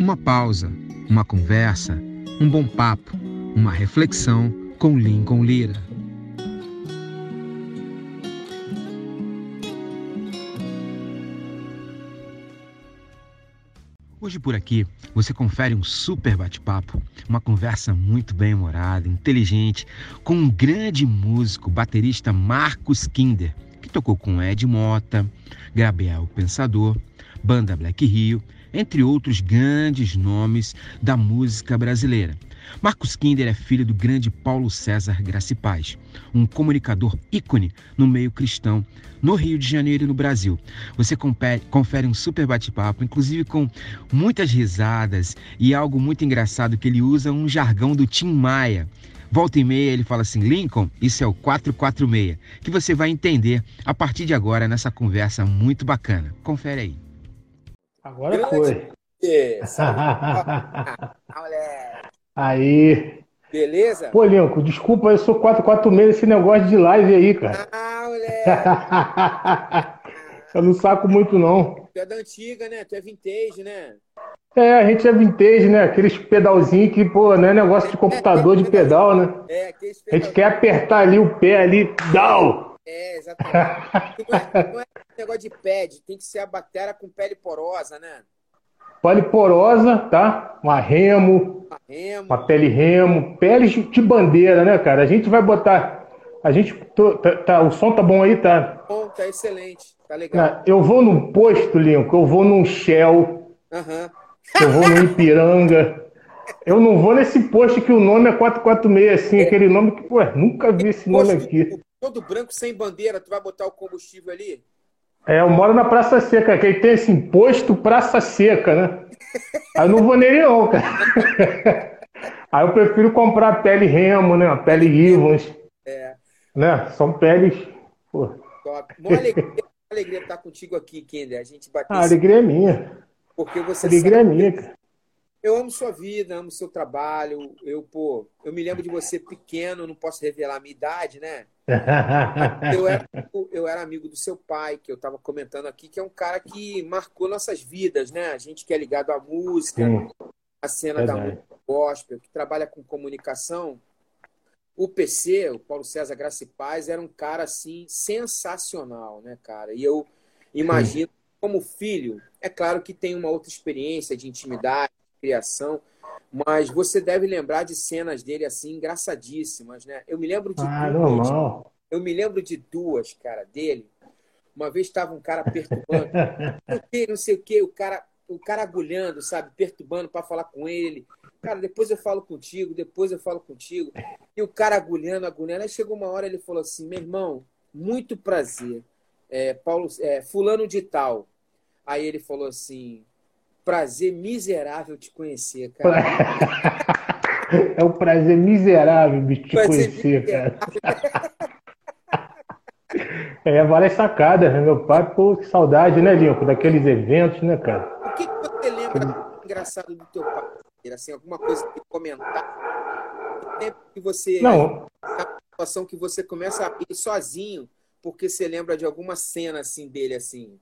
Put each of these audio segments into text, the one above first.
Uma pausa, uma conversa, um bom papo, uma reflexão com Lincoln Lira. Hoje por aqui você confere um super bate-papo, uma conversa muito bem humorada, inteligente, com um grande músico, baterista Marcos Kinder, que tocou com Ed Mota, Gabriel Pensador, Banda Black Rio, entre outros grandes nomes da música brasileira. Marcos Kinder é filho do grande Paulo César Graci Paz, um comunicador ícone no meio cristão no Rio de Janeiro e no Brasil. Você confere um super bate-papo, inclusive com muitas risadas e algo muito engraçado que ele usa um jargão do Tim Maia. Volta e meia ele fala assim: Lincoln, isso é o 446, que você vai entender a partir de agora nessa conversa muito bacana. Confere aí. Agora foi. aí. Beleza? Pô, Lincoln, desculpa, eu sou 446 esse negócio de live aí, cara. Ah, moleque. eu não saco muito, não. Tu é da antiga, né? Tu é vintage, né? É, a gente é vintage, né? Aqueles pedalzinhos que, pô, não é negócio de computador de pedal, né? É, aqueles pedal... A gente quer apertar ali o pé ali, down. É, exatamente. não, é, não é negócio de pad, tem que ser a bateria com pele porosa, né? Pele porosa, tá? Uma remo, uma, remo. uma pele remo, pele de bandeira, né, cara? A gente vai botar. A gente. Tá, tá, o som tá bom aí, tá? Bom, tá excelente, tá legal. Eu vou num posto, Lincoln, eu vou num Shell, uhum. eu vou no Ipiranga. Eu não vou nesse posto que o nome é 446, assim, é. aquele nome que, pô, nunca vi esse nome aqui. Todo branco sem bandeira, tu vai botar o combustível ali? É, eu moro na Praça Seca, que aí tem esse imposto Praça Seca, né? Aí eu não vou nele não, cara. Aí eu prefiro comprar pele Remo, né? Pele Rivons. É. Né? São peles. Pô. Top. Uma alegria, uma alegria estar contigo aqui, Kinder. A gente bateu. A alegria é minha. Porque você alegria é minha, cara. Eu amo sua vida, amo seu trabalho. Eu, pô, eu me lembro de você pequeno, não posso revelar a minha idade, né? eu, era, eu era amigo do seu pai, que eu estava comentando aqui, que é um cara que marcou nossas vidas, né? A gente que é ligado à música, Sim. a cena Verdade. da música gospel, que trabalha com comunicação. O PC, o Paulo César Graça e Paz, era um cara assim sensacional, né, cara? E eu imagino, Sim. como filho, é claro que tem uma outra experiência de intimidade criação, mas você deve lembrar de cenas dele assim engraçadíssimas, né? Eu me lembro de ah, duas. Normal. Eu me lembro de duas, cara, dele. Uma vez estava um cara perturbando, não sei o que, o cara, o cara agulhando, sabe, perturbando para falar com ele. Cara, depois eu falo contigo, depois eu falo contigo. E o cara agulhando, agulhando. Aí chegou uma hora ele falou assim: meu irmão, muito prazer. É, Paulo, é, fulano de tal. Aí ele falou assim: prazer miserável te conhecer, cara. É um prazer miserável de te prazer conhecer, miserável. cara. É, várias sacadas, né? Meu pai, pô, que saudade, né, Lincoln? Daqueles eventos, né, cara? O que, que você lembra engraçado do teu pai? Assim, alguma coisa que comentar? Que você. Não. A situação que você começa a ir sozinho, porque você lembra de alguma cena assim dele assim.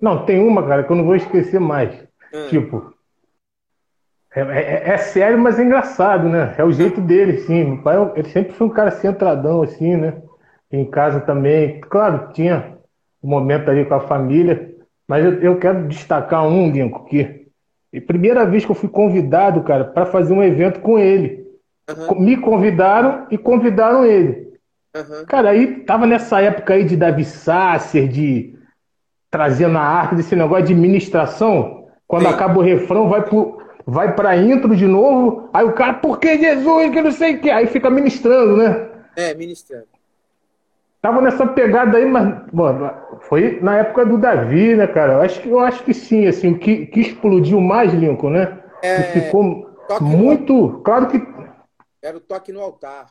Não, tem uma, cara, que eu não vou esquecer mais. Hum. Tipo, é, é, é, sério, mas é engraçado, né? É o jeito dele, sim. Meu pai, ele sempre foi um cara centradão, assim, né? Em casa também. Claro, tinha um momento ali com a família, mas eu, eu quero destacar um, Lincoln, que a primeira vez que eu fui convidado, cara, para fazer um evento com ele. Uhum. Me convidaram e convidaram ele. Uhum. Cara, aí tava nessa época aí de Davi Sasser, de trazendo a arte desse negócio de ministração. Quando Sim. acaba o refrão, vai pro, vai pra intro de novo, aí o cara, por que Jesus, que não sei o que, aí fica ministrando, né? É, ministrando. Tava nessa pegada aí, mas mano, foi na época do Davi, né, cara? Eu acho que, eu acho que sim, assim, o que, que explodiu mais, Lincoln, né? É, que ficou muito. No... Claro que. Era o toque no altar.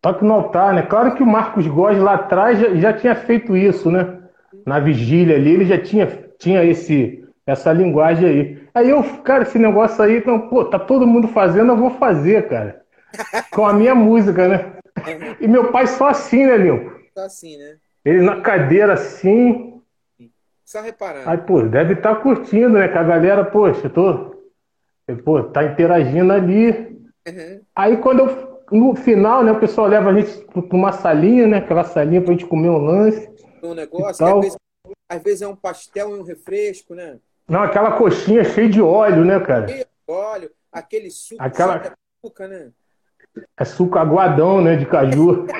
Toque no altar, né? Claro que o Marcos Góes lá atrás já, já tinha feito isso, né? Na vigília ali, ele já tinha, tinha esse, essa linguagem aí. Aí eu, cara, esse negócio aí, então, pô, tá todo mundo fazendo, eu vou fazer, cara. Com a minha música, né? E meu pai só assim, né, Lil? Só assim, né? Ele na cadeira assim. Só reparando. Aí, pô, deve estar tá curtindo, né? Que a galera, poxa, tô, pô, tá interagindo ali. Uhum. Aí quando eu. No final, né, o pessoal leva a gente para uma salinha, né? Aquela salinha pra gente comer um lance. Um negócio, às vezes, às vezes é um pastel e um refresco, né? Não, aquela coxinha cheia de óleo, né, cara? Cheia de óleo, aquele suco aquela... de açúcar, né? É suco aguadão, né, de caju.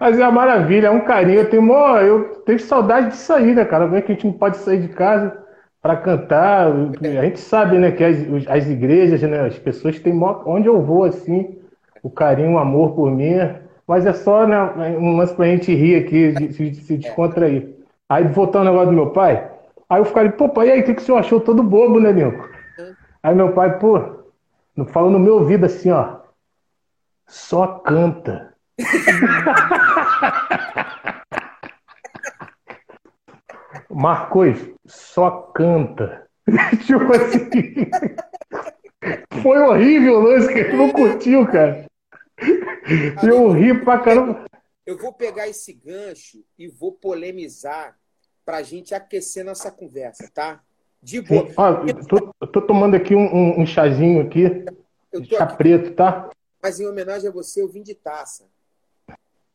Mas é uma maravilha, é um carinho. Eu tenho, mó, eu tenho saudade de sair, né, cara? Ver que a gente não pode sair de casa para cantar. A gente sabe, né, que as, as igrejas, né, as pessoas têm mó, onde eu vou assim, o carinho, o amor por mim. Mas é só né, um lance pra gente rir aqui, de se descontrair. Aí voltando ao negócio do meu pai, aí eu falei, pô, pai, e aí, o que, que o senhor achou todo bobo, né, Nico? Aí meu pai, pô, falou no meu ouvido assim, ó. Só canta. Marcos, só canta. tipo assim. Foi horrível o lance que ele não curtiu, cara. Eu ri pra caramba. Eu vou pegar esse gancho e vou polemizar pra gente aquecer nossa conversa, tá? De boa. Ah, tô, tô, tomando aqui um, um, chazinho aqui. Eu chá aqui, preto, tá? Mas em homenagem a você, eu vim de taça.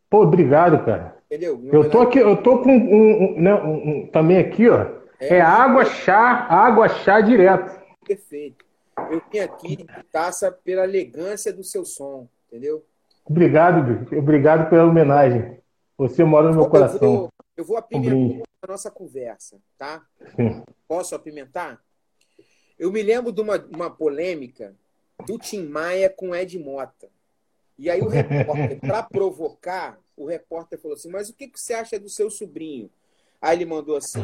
Pô, obrigado, cara. Entendeu? Eu tô aqui, eu tô com um, um, né, um também aqui, ó. É, é, água chá, água chá direto. Perfeito. Eu vim aqui de taça pela elegância do seu som, entendeu? Obrigado, obrigado pela homenagem. Você mora no meu coração. Eu vou, eu vou apimentar a nossa conversa, tá? Sim. Posso apimentar? Eu me lembro de uma, uma polêmica do Tim Maia com Ed Mota. E aí o repórter, para provocar, o repórter falou assim: Mas o que, que você acha do seu sobrinho? Aí ele mandou assim: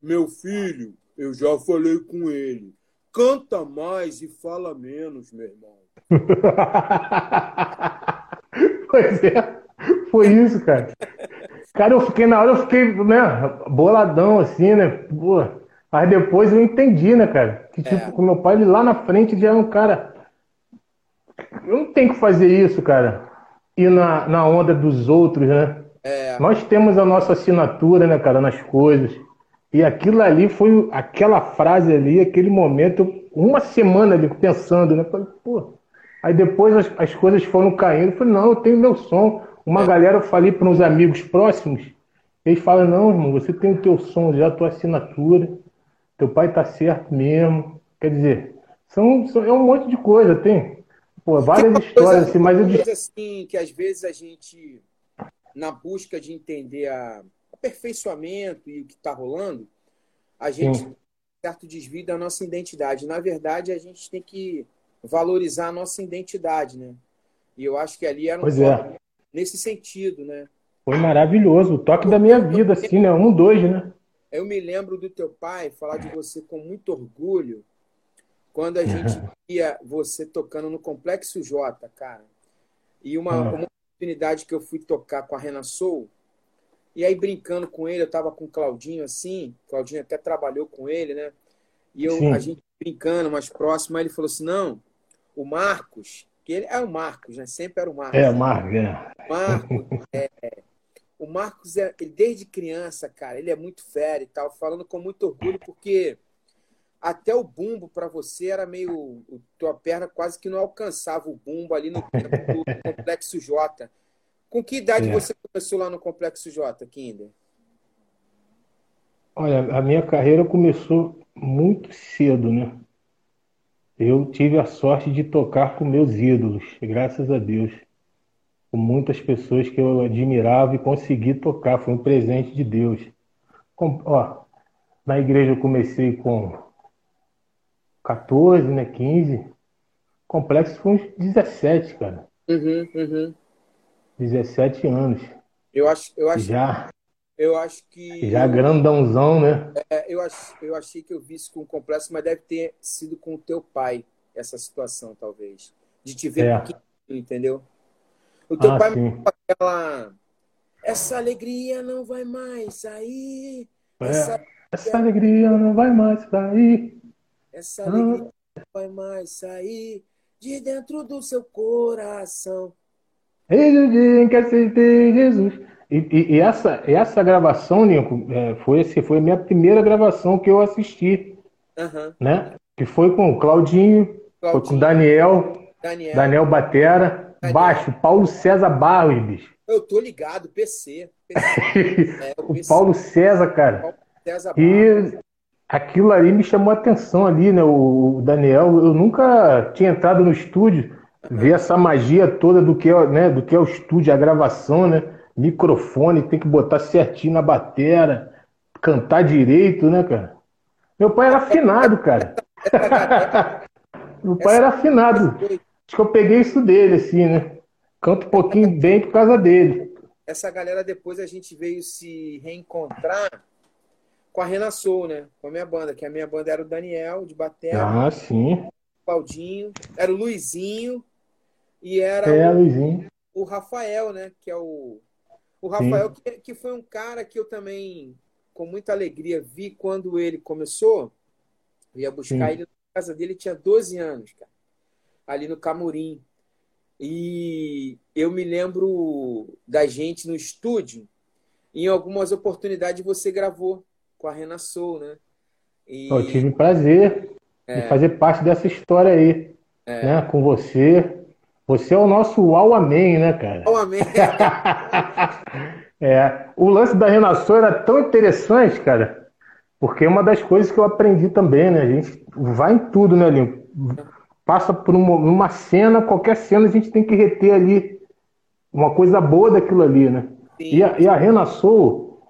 Meu filho, eu já falei com ele. Canta mais e fala menos, meu irmão. pois é, foi isso, cara. Cara, eu fiquei, na hora eu fiquei, né, boladão assim, né? Pô, mas depois eu entendi, né, cara? Que tipo, é. com meu pai, ele lá na frente já é um cara eu não tenho que fazer isso, cara. Ir na, na onda dos outros, né? É. Nós temos a nossa assinatura, né, cara, nas coisas. E aquilo ali foi aquela frase ali, aquele momento, uma semana ali pensando, né? Falei, pô. Aí depois as, as coisas foram caindo. Eu falei, não, eu tenho meu som. Uma é. galera, eu falei para uns amigos próximos, eles falam, não, irmão, você tem o teu som já, a tua assinatura, teu pai tá certo mesmo. Quer dizer, são, são, é um monte de coisa, tem. Pô, várias histórias, assim, mas eu coisa assim que às vezes a gente, na busca de entender a aperfeiçoamento e o que está rolando, a gente Sim. certo desvio da nossa identidade. Na verdade, a gente tem que valorizar a nossa identidade, né? E eu acho que ali era um pois é. nesse sentido, né? Foi maravilhoso, o toque da minha vida, assim, né? Um, dois, né? Eu me lembro do teu pai falar de você com muito orgulho quando a gente via você tocando no Complexo J, cara. E uma, ah. uma oportunidade que eu fui tocar com a Rena Soul, e aí brincando com ele, eu tava com o Claudinho assim, o Claudinho até trabalhou com ele, né? E eu, a gente brincando mais próximo, aí ele falou assim: não, o Marcos, que ele é o Marcos, né? Sempre era o Marcos. É, o Marcos, é. Marcos, é, o Marcos, é, ele, desde criança, cara, ele é muito fera e tal, falando com muito orgulho, porque até o bumbo para você era meio. Tua perna quase que não alcançava o bumbo ali no tempo do Complexo J. Com que idade é. você começou lá no Complexo J, Kinder? Olha, a minha carreira começou muito cedo, né? Eu tive a sorte de tocar com meus ídolos, graças a Deus. Com muitas pessoas que eu admirava e consegui tocar, foi um presente de Deus. Com, ó, na igreja eu comecei com 14, né? 15. Complexo foi uns 17, cara. Uhum, uhum. 17 anos. Eu acho, eu acho, já, eu acho que. Já grandãozão, né? É, eu, ach, eu achei que eu vi isso com o complexo, mas deve ter sido com o teu pai, essa situação, talvez. De te ver é. entendeu? O teu ah, pai sim. aquela. Essa alegria não vai mais sair. É, essa... essa alegria não vai mais sair. Essa alegria não vai mais sair de dentro do seu coração. Eis o dia em que aceitei Jesus. E, e, e essa, essa gravação, Nico, é, foi, foi a minha primeira gravação que eu assisti uhum. né? Que foi com o Claudinho, Claudinho. foi com o Daniel, Daniel, Daniel Batera, Daniel. baixo, Paulo César Barros, bicho. Eu tô ligado, PC. PC. é, o, PC. Paulo César, cara. Paulo César Barros. E aquilo ali me chamou a atenção ali, né? O Daniel, eu nunca tinha entrado no estúdio, ver essa magia toda do que é, né, do que é o estúdio, a gravação, né? Microfone, tem que botar certinho na batera, cantar direito, né, cara? Meu pai era afinado, cara. Meu pai era afinado. Acho que eu peguei isso dele, assim, né? Canto um pouquinho bem por causa dele. Essa galera depois a gente veio se reencontrar com a Rena Soul, né? Com a minha banda, que a minha banda era o Daniel, de Batera. Ah, sim. O Claudinho, era o Luizinho e era é, o, Luizinho. o Rafael, né? Que é o. O Rafael, que, que foi um cara que eu também, com muita alegria, vi quando ele começou. Eu ia buscar sim. ele na casa dele, tinha 12 anos, cara. Ali no Camurim. E eu me lembro da gente no estúdio, em algumas oportunidades você gravou com a Rena Soul, né? E... Eu tive prazer é. de fazer parte dessa história aí, é. né? Com você. Você é o nosso Uau Amém, né, cara? Uau Amém. é, o lance da Rena Soul era tão interessante, cara, porque é uma das coisas que eu aprendi também, né? A gente vai em tudo, né, Linho? Passa por uma, uma cena, qualquer cena a gente tem que reter ali uma coisa boa daquilo ali, né? E a, e a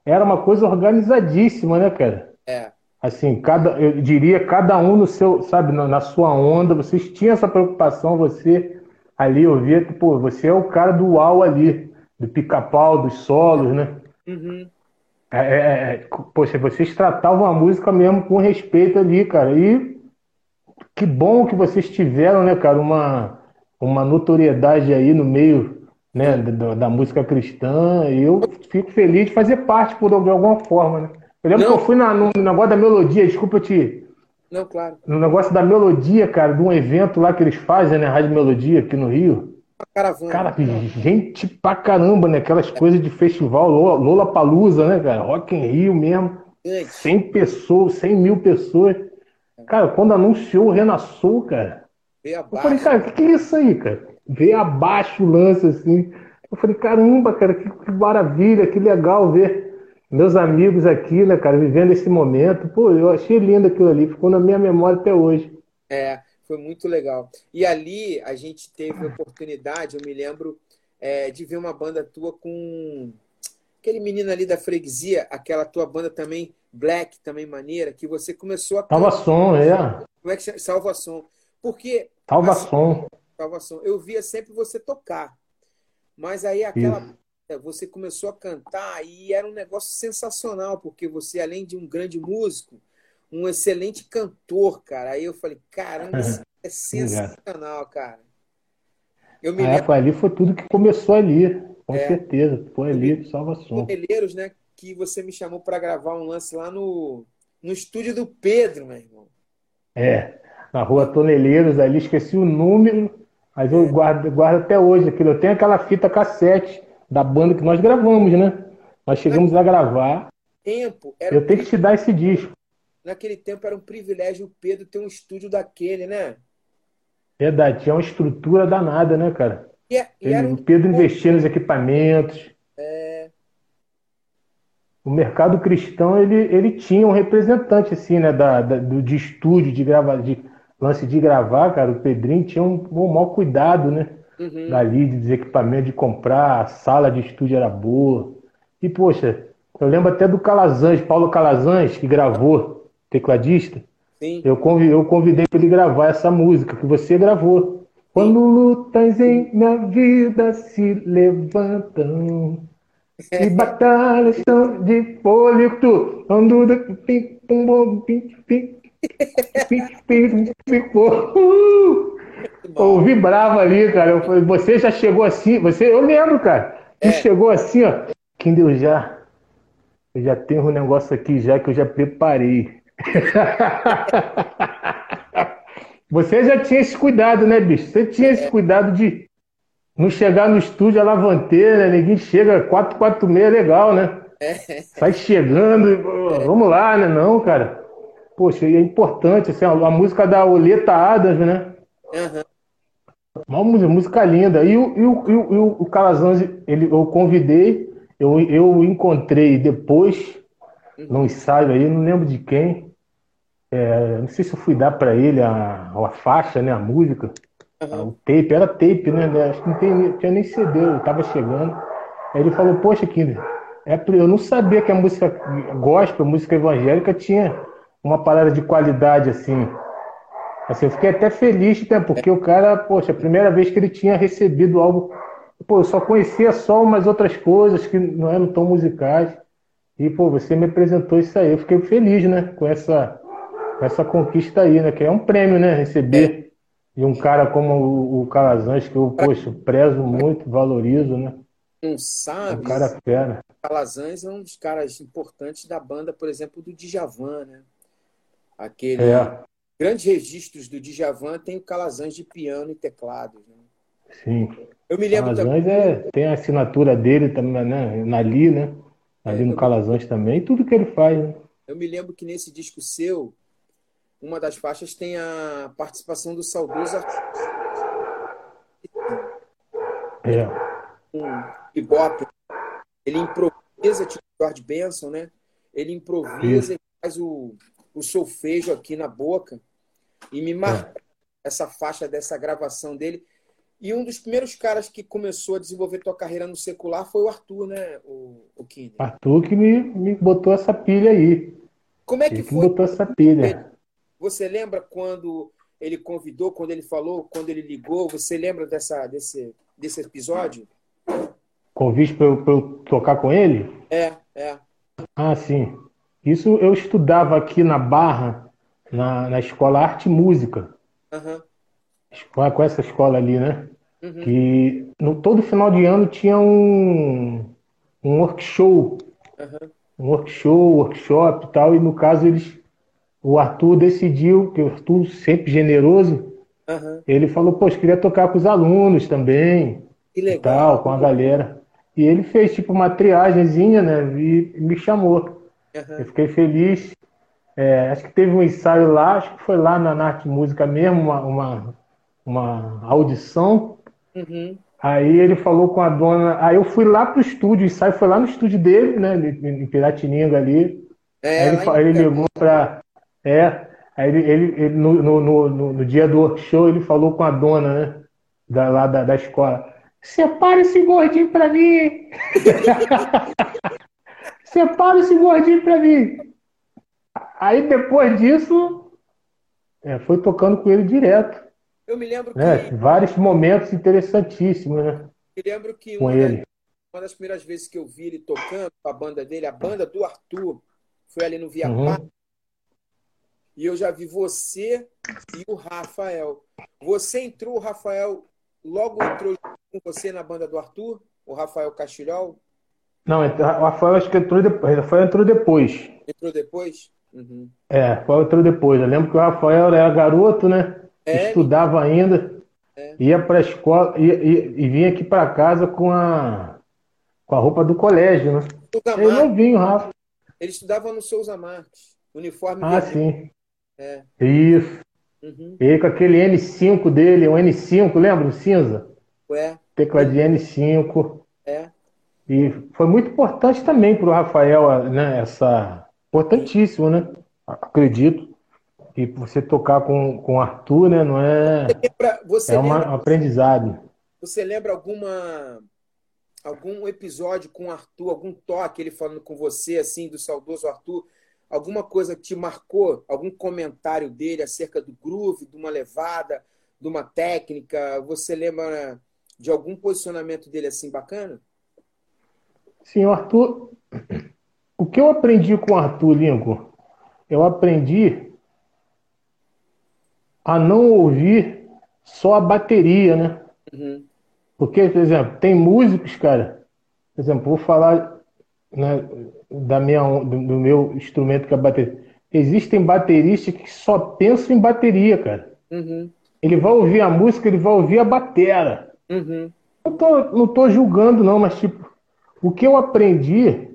era uma coisa organizadíssima, né, cara? É. Assim, cada, eu diria, cada um no seu, sabe, na, na sua onda, vocês tinham essa preocupação, você ali, eu via que, pô, você é o cara do uau ali, do pica-pau, dos solos, né? Uhum. É, é, é poxa, vocês tratavam a música mesmo com respeito ali, cara. E que bom que vocês tiveram, né, cara, uma, uma notoriedade aí no meio né, da, da, música cristã, e eu fico feliz de fazer parte por de alguma forma, né? Eu lembro Não. que eu fui na, no negócio da melodia, desculpa te. Não, claro. No negócio da melodia, cara, de um evento lá que eles fazem, né? Rádio Melodia aqui no Rio. Caravana. Cara, gente pra caramba, né? Aquelas é. coisas de festival, Lola Palusa, né, cara? Rock em Rio mesmo. É. 100 pessoas, 100 mil pessoas. Cara, quando anunciou o Renassou, cara. Eu falei, cara, o que, que é isso aí, cara? ver abaixo o lance, assim. Eu falei, caramba, cara, que, que, maravilha, que legal ver meus amigos aqui, né, cara, vivendo esse momento. Pô, eu achei lindo aquilo ali, ficou na minha memória até hoje. É, foi muito legal. E ali a gente teve a oportunidade, eu me lembro, é, de ver uma banda tua com aquele menino ali da freguesia, aquela tua banda também, Black, também maneira, que você começou a. Salvação, é. Como é que chama? Salvação. Porque. Salvação. Assim, salvação. Eu via sempre você tocar. Mas aí aquela Isso. Você começou a cantar e era um negócio sensacional, porque você, além de um grande músico, um excelente cantor, cara. Aí eu falei, caramba, isso é sensacional, cara. Eu me lembro... ali foi tudo que começou ali, com é, certeza. Foi ali, salvação. Meleiros, né? Que você me chamou para gravar um lance lá no, no estúdio do Pedro, meu irmão. É, na rua Toneleiros ali, esqueci o número, mas eu guardo, guardo até hoje aquilo. Eu tenho aquela fita cassete da banda que nós gravamos, né? Nós chegamos a gravar. Tempo, eu tenho que te dar esse disco. Naquele tempo era um privilégio o Pedro ter um estúdio daquele, né? Verdade, tinha uma estrutura danada, né, cara? E, é, e um... O Pedro investia nos equipamentos. É... O mercado cristão, ele, ele tinha um representante, assim, né, da, da do, de estúdio, de, grava, de lance de gravar, cara, o Pedrinho tinha um, um mau cuidado, né? Uhum. Dali, dos equipamentos de comprar, a sala de estúdio era boa. E, poxa, eu lembro até do Calazans, Paulo Calazans, que gravou, tecladista. Sim. Eu, convidei, eu convidei para ele gravar essa música que você gravou. Quando lutas em minha vida se levantam e batalhas são de fôlego, ando pim, pum, pim, pim, Ficou. Eu vibrava ali, cara. Eu falei, você já chegou assim. Você, eu lembro, cara. Você é. chegou assim, ó. Quem deu já? Eu já tenho um negócio aqui já que eu já preparei. você já tinha esse cuidado, né, bicho? Você tinha esse cuidado de não chegar no estúdio a lavanteira, né? Ninguém chega 446, legal, né? É. Sai chegando, vamos lá, né? Não, cara. poxa, é importante, assim, a, a música da Oleta Adams, né? Uhum. Uma música, música linda. E o, e o, e o, o Calazans, ele, eu convidei, eu, eu encontrei depois, uhum. num ensaio aí, não lembro de quem. É, não sei se eu fui dar para ele a, a faixa, né? A música. Uhum. O tape, era tape, né? Acho que não tem, tinha nem CD, eu tava chegando. Aí ele falou, poxa, Kinder, é, eu não sabia que a música gospel, a música evangélica, tinha uma parada de qualidade assim. Assim, eu fiquei até feliz, né? Porque o cara, poxa, a primeira vez que ele tinha recebido algo. Pô, eu só conhecia só umas outras coisas que não eram tão musicais. E, pô, você me apresentou isso aí. Eu fiquei feliz, né? Com essa, com essa conquista aí, né? Que é um prêmio, né? Receber de um cara como o, o Calazans, que eu, poxa, prezo muito, valorizo, né? Não sabe? Um cara fera. Calazans é um dos caras importantes da banda, por exemplo, do Djavan, né? Aquele é. Grandes registros do Djavan tem o Calazans de piano e teclados, né? Sim. Eu me lembro Calazans também. É, tem a assinatura dele também, né? Ali, né? Ali é, no Calazans também, tudo que ele faz, né? Eu me lembro que nesse disco seu, uma das faixas tem a participação do saudoso É. Um bebop. Ele improvisa, tipo George Benson, né? Ele improvisa Isso. e faz o, o solfejo aqui na boca e me marcou é. essa faixa dessa gravação dele. E um dos primeiros caras que começou a desenvolver tua carreira no secular foi o Arthur, né, o, o Kinder? Arthur que me, me botou essa pilha aí. Como é que ele foi? botou essa pilha. Você lembra quando ele convidou, quando ele falou, quando ele ligou? Você lembra dessa, desse, desse episódio? Convite para eu, eu tocar com ele? É, é. Ah, sim. Isso eu estudava aqui na Barra, na, na escola Arte e Música. Uhum. Com essa escola ali, né? Uhum. Que no, todo final de ano tinha um, um workshop. Uhum. Um workshop, workshop e tal. E no caso, eles, o Arthur decidiu, que o Arthur sempre generoso, ele falou, poxa, queria tocar com os alunos também. Que legal. E tal, com a galera. E ele fez tipo uma triagemzinha, né? E me chamou. Uhum. Eu fiquei feliz. É, acho que teve um ensaio lá, acho que foi lá na Arte Música mesmo, uma, uma, uma audição. Uhum. Aí ele falou com a dona. Aí eu fui lá pro estúdio, o ensaio foi lá no estúdio dele, né? Em Piratininga ali. É, aí ele, ele ligou pra. É. Aí ele, ele, ele no, no, no, no, dia do workshop, ele falou com a dona, né? Da, lá da, da escola. Separa esse gordinho pra mim! Separa esse gordinho pra mim. Aí depois disso, é, foi tocando com ele direto. Eu me lembro né? que. Vários momentos interessantíssimos, né? Me lembro que com uma, ele. Das, uma das primeiras vezes que eu vi ele tocando com a banda dele, a banda do Arthur, foi ali no Via uhum. E eu já vi você e o Rafael. Você entrou, o Rafael logo entrou com você na banda do Arthur, o Rafael Castilhol? Não, o Rafael acho que entrou depois. Rafael entrou depois. Entrou depois? Uhum. É, Rafael entrou depois. Eu lembro que o Rafael era garoto, né? É, Estudava ainda. É. Ia para a escola ia, ia, e vinha aqui para casa com a, com a roupa do colégio, né? Ele não vinha, Rafa. Ele estudava no Souza Marques. Uniforme Ah, sim. É. Isso. Uhum. E com aquele N5 dele, o N5, lembra? O cinza? Ué. Tecla de N5. É. E foi muito importante também para o Rafael, né? Essa. Importantíssimo, né? Acredito. E você tocar com, com o Arthur, né? Não é. Você lembra, você é uma, um aprendizado. Você lembra alguma algum episódio com o Arthur, algum toque ele falando com você, assim, do saudoso Arthur? Alguma coisa que te marcou? Algum comentário dele acerca do groove, de uma levada, de uma técnica? Você lembra de algum posicionamento dele assim bacana? Sim, o Arthur. O que eu aprendi com o Arthur, Lincoln? Eu aprendi a não ouvir só a bateria, né? Uhum. Porque, por exemplo, tem músicos, cara. Por exemplo, vou falar né, da minha, do, do meu instrumento que é a bateria. Existem bateristas que só pensam em bateria, cara. Uhum. Ele vai ouvir a música, ele vai ouvir a batera. Uhum. Eu tô, não tô julgando, não, mas tipo, o que eu aprendi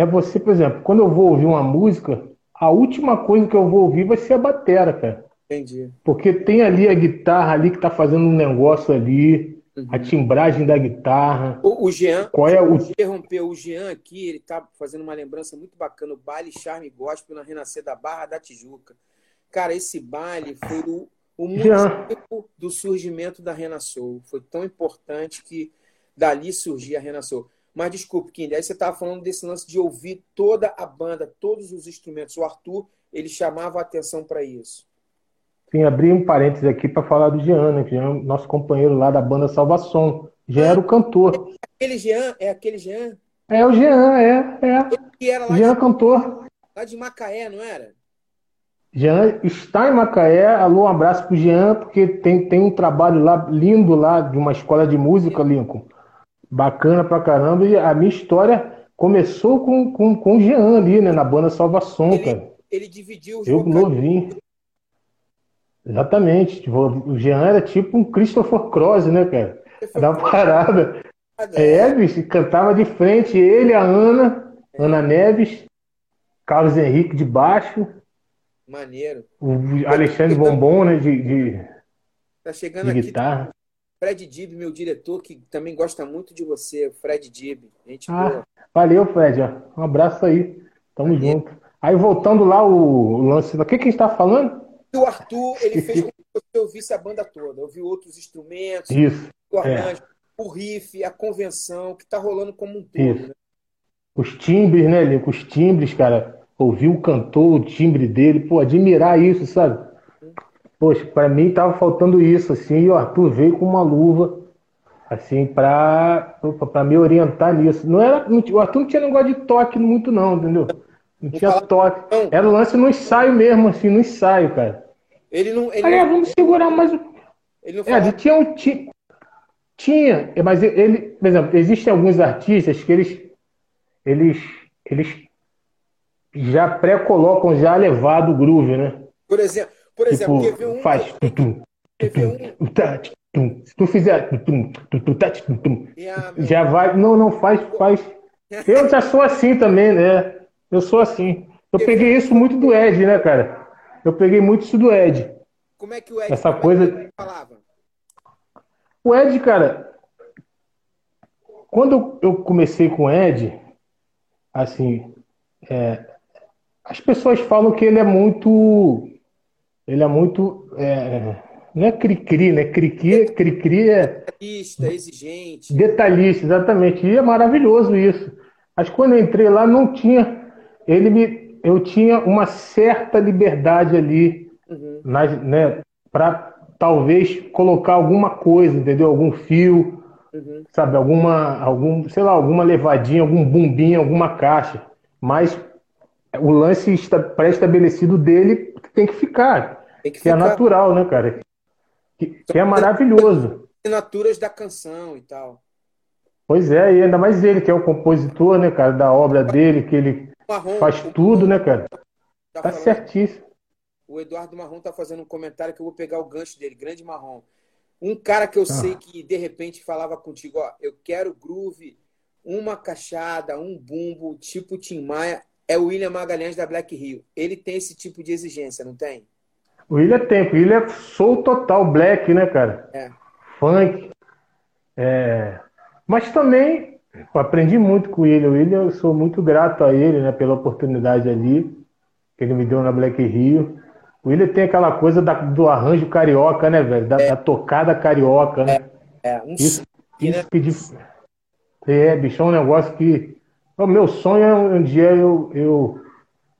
é você, por exemplo, quando eu vou ouvir uma música, a última coisa que eu vou ouvir vai ser a batera, cara. Entendi. Porque tem ali a guitarra ali que tá fazendo um negócio ali, uhum. a timbragem da guitarra. O, o Jean, qual é o interrompeu o Jean aqui, ele tá fazendo uma lembrança muito bacana, o baile Charme Gospel na Renascer da Barra da Tijuca. Cara, esse baile foi o, o motivo do surgimento da Renasceu. Foi tão importante que dali surgia a Renasceu. Mas desculpe, Kinder, aí você estava falando desse lance de ouvir toda a banda, todos os instrumentos. O Arthur, ele chamava a atenção para isso. Sim, abri um parênteses aqui para falar do Jean, né? Jean, nosso companheiro lá da banda Salvação. Jean era o cantor. É aquele Jean? É aquele Jean? É o Jean, é. é. era lá Jean de, cantor. Lá de Macaé, não era? Jean está em Macaé. Alô, um abraço pro Jean, porque tem, tem um trabalho lá lindo lá de uma escola de música, Lincoln. Bacana pra caramba. E a minha história começou com, com, com o Jean ali, né? Na banda Salvação, ele, cara. Ele dividiu os Eu novinho. Exatamente. Tipo, o Jean era tipo um Christopher Cross, né, cara? Da parada. É, bicho, cantava de frente. Ele, a Ana, é. Ana Neves, Carlos Henrique de baixo. Maneiro. O Alexandre Bombom, né, de, de, tá chegando de guitarra. Fred Dib, meu diretor, que também gosta muito de você, Fred Dib. Gente ah, boa. Valeu, Fred. Um abraço aí. Tamo valeu. junto. Aí voltando lá o, lance. O que, que a gente tá falando? O Arthur, ele fez com que você ouvisse a banda toda, ouviu outros instrumentos, Isso. o arranjo, é. o riff, a convenção, que tá rolando como um todo. Né? Os timbres, né, Lico? Os timbres, cara. Ouvir o cantor, o timbre dele, pô, admirar isso, sabe? Poxa, para mim tava faltando isso, assim, e o Arthur veio com uma luva, assim, pra, pra me orientar nisso. Não era, o Arthur não tinha negócio de toque muito, não, entendeu? Não tinha toque. Era o lance no ensaio mesmo, assim, no ensaio, cara. Ele não. Ele Aí, não... vamos segurar mais. Ele não é, tinha um. Tinha, tinha, mas ele, por exemplo, existem alguns artistas que eles. Eles. Eles já pré-colocam já levado o groove, né? Por exemplo, por exemplo, tipo, um, faz. Tutum, tutum, tutum, se tu fizer. Já vai. Não, não, faz, faz. Eu já sou assim também, né? Eu sou assim. Eu peguei isso muito do Ed, né, cara? Eu peguei muito isso do Ed. Como é que o Ed Essa coisa... falava? O Ed, cara, quando eu comecei com o Ed, assim, é, as pessoas falam que ele é muito. Ele é muito. É, não é cri-cri, né? Cri-cri, cri-cri é. Detalhista, exigente. Detalhista, exatamente. E é maravilhoso isso. Mas quando eu entrei lá, não tinha ele me, eu tinha uma certa liberdade ali, uhum. né, para talvez colocar alguma coisa, entendeu? Algum fio, uhum. sabe? Alguma, algum, sei lá, alguma levadinha, algum bumbinho, alguma caixa. Mas o lance pré-estabelecido dele tem que ficar, tem que, que é ficar. é natural, né, cara? Que, que é maravilhoso. Assinaturas da canção e tal. Pois é, e ainda mais ele, que é o compositor, né, cara, da obra dele, que ele Marrom, Faz tudo, né, cara? Tá, tá certíssimo. O Eduardo Marrom tá fazendo um comentário que eu vou pegar o gancho dele, grande Marrom. Um cara que eu ah. sei que de repente falava contigo, ó, eu quero groove, uma cachada, um bumbo, tipo Tim Maia, é o William Magalhães da Black Rio. Ele tem esse tipo de exigência, não tem? O William tem, o William é soul total black, né, cara? É. Funk. É... Mas também eu aprendi muito com ele. O William, eu sou muito grato a ele, né, pela oportunidade ali que ele me deu na Black Rio. O William tem aquela coisa da, do arranjo carioca, né, velho? Da, é. da tocada carioca, né? É, é. um isso, isso né? que de... É, bicho, é um negócio que. O meu sonho é um dia eu, eu,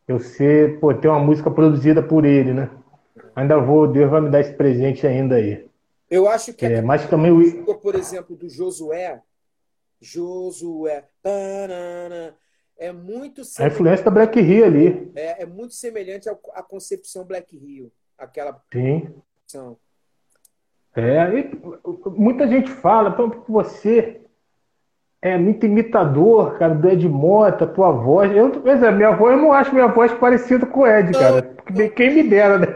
eu ser, pô, ter uma música produzida por ele, né? Ainda vou, Deus vai me dar esse presente ainda aí. Eu acho que é, mas também o por exemplo, do Josué, Josué. É muito A influência da Black Rio ali. É, é muito semelhante à concepção Black Rio. Aquela. Sim. É, muita gente fala, você é muito imitador, cara, do Ed Mota, tua voz. Eu, pois é, minha voz, eu não acho minha voz parecida com o Ed, cara. Quem me dera, né?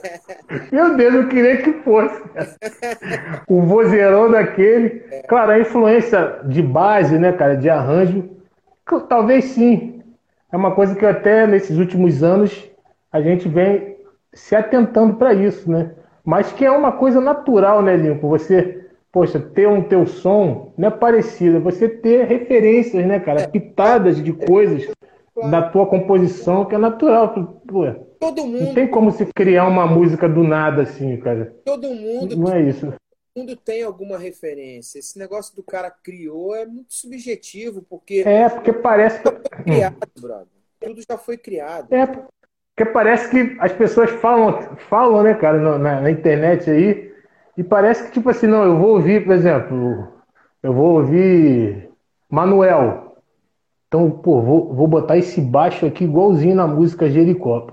Meu Deus, eu queria que fosse. O vozeirão daquele. Claro, a influência de base, né, cara, de arranjo, talvez sim. é uma coisa que até nesses últimos anos a gente vem se atentando para isso, né? Mas que é uma coisa natural, né, Lincoln? Você, poxa, ter um teu som não é parecido, é você ter referências, né, cara? Pitadas de coisas na tua composição que é natural. Pô, Todo mundo. Não tem como se criar uma música do nada assim, cara. Todo mundo. Não é isso. Todo mundo tem alguma referência. Esse negócio do cara criou é muito subjetivo, porque. É, porque parece. Criado, brother. Tudo já foi criado. É, porque parece que as pessoas falam, falam né, cara, na, na internet aí, e parece que, tipo assim, não, eu vou ouvir, por exemplo, eu vou ouvir Manuel. Então, pô, vou, vou botar esse baixo aqui igualzinho na música Jericó.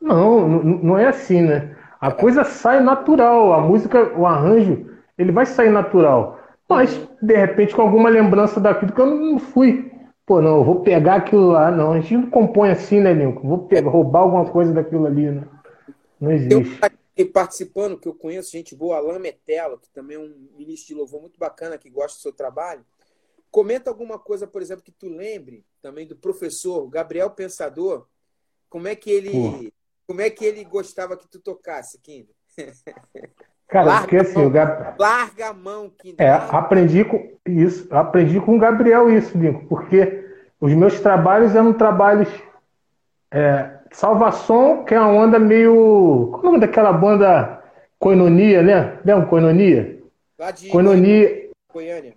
Não, não é assim, né? A coisa sai natural, a música, o arranjo, ele vai sair natural. Mas, de repente, com alguma lembrança daquilo que eu não fui. Pô, não, eu vou pegar aquilo lá. Não, a gente não compõe assim, né, Lincoln? Vou pegar, roubar alguma coisa daquilo ali, né? Não existe. Participando, que eu conheço gente boa, Alain Metelo, que também é um ministro de louvor muito bacana, que gosta do seu trabalho. Comenta alguma coisa, por exemplo, que tu lembre também do professor Gabriel Pensador. Como é que ele, Pô. como é que ele gostava que tu tocasse, Kinder? Cara, larga porque assim, a o Gab... larga a mão, Kinder. É, aprendi com isso, aprendi com o Gabriel isso, Lincoln, porque os meus trabalhos eram trabalhos é, Salvação, que é uma onda meio. Qual é o nome daquela banda Coinonia, né? Lembra Coinonia? Lá de Coinonia. Goiânia.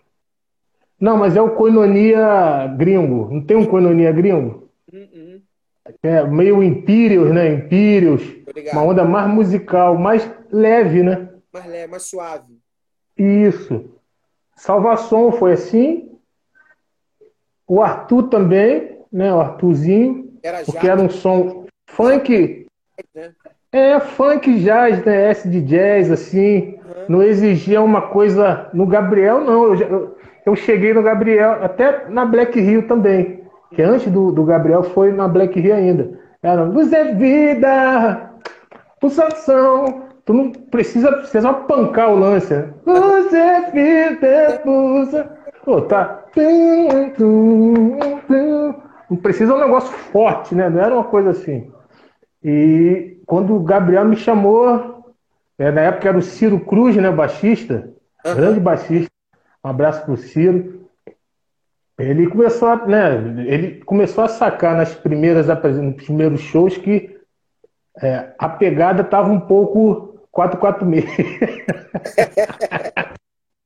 Não, mas é o Coinonia gringo. Não tem um Coinonia gringo? Uhum. É meio Imperios, né? Imperios. Uma onda mais musical, mais leve, né? Mais leve, mais suave. Isso. Salvação foi assim. O Arthur também, né? O Arthurzinho. Era porque era um som funk. É, funk jazz, né? S de jazz, assim. Uhum. Não exigia uma coisa. No Gabriel, não. Eu, eu cheguei no Gabriel, até na Black Rio também. Que antes do, do Gabriel foi na Black Rio ainda. Era Luz é Vida, pulsação. Tu não precisa, precisa pancar o lance. Né? Luz é Vida, pulsação. Pô, tá. Não precisa um negócio forte, né? Não era uma coisa assim. E quando o Gabriel me chamou, é, na época era o Ciro Cruz, né, baixista, uhum. grande baixista. Um abraço pro Ciro. Ele começou a, né, ele começou a sacar nas primeiras nos primeiros shows que é, a pegada tava um pouco 446.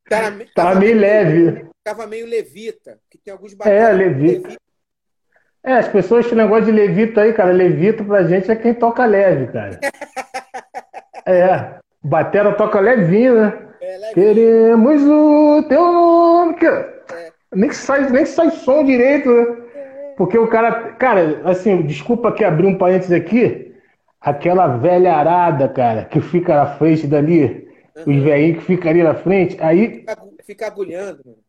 tava, tava meio leve. Tava meio levita, que tem alguns É, levita. levita. É, as pessoas têm negócio de levita aí, cara. Levita pra gente é quem toca leve, cara. é. Batera toca levinho, né? É, levinho. Queremos o teu nome. Que... É. Nem, sai, nem sai som direito, né? Porque o cara. Cara, assim, desculpa que abrir um parênteses aqui. Aquela velha arada, cara, que fica na frente dali. Uhum. Os velhinhos que ficam ali na frente. Aí. Fica, fica agulhando, mano.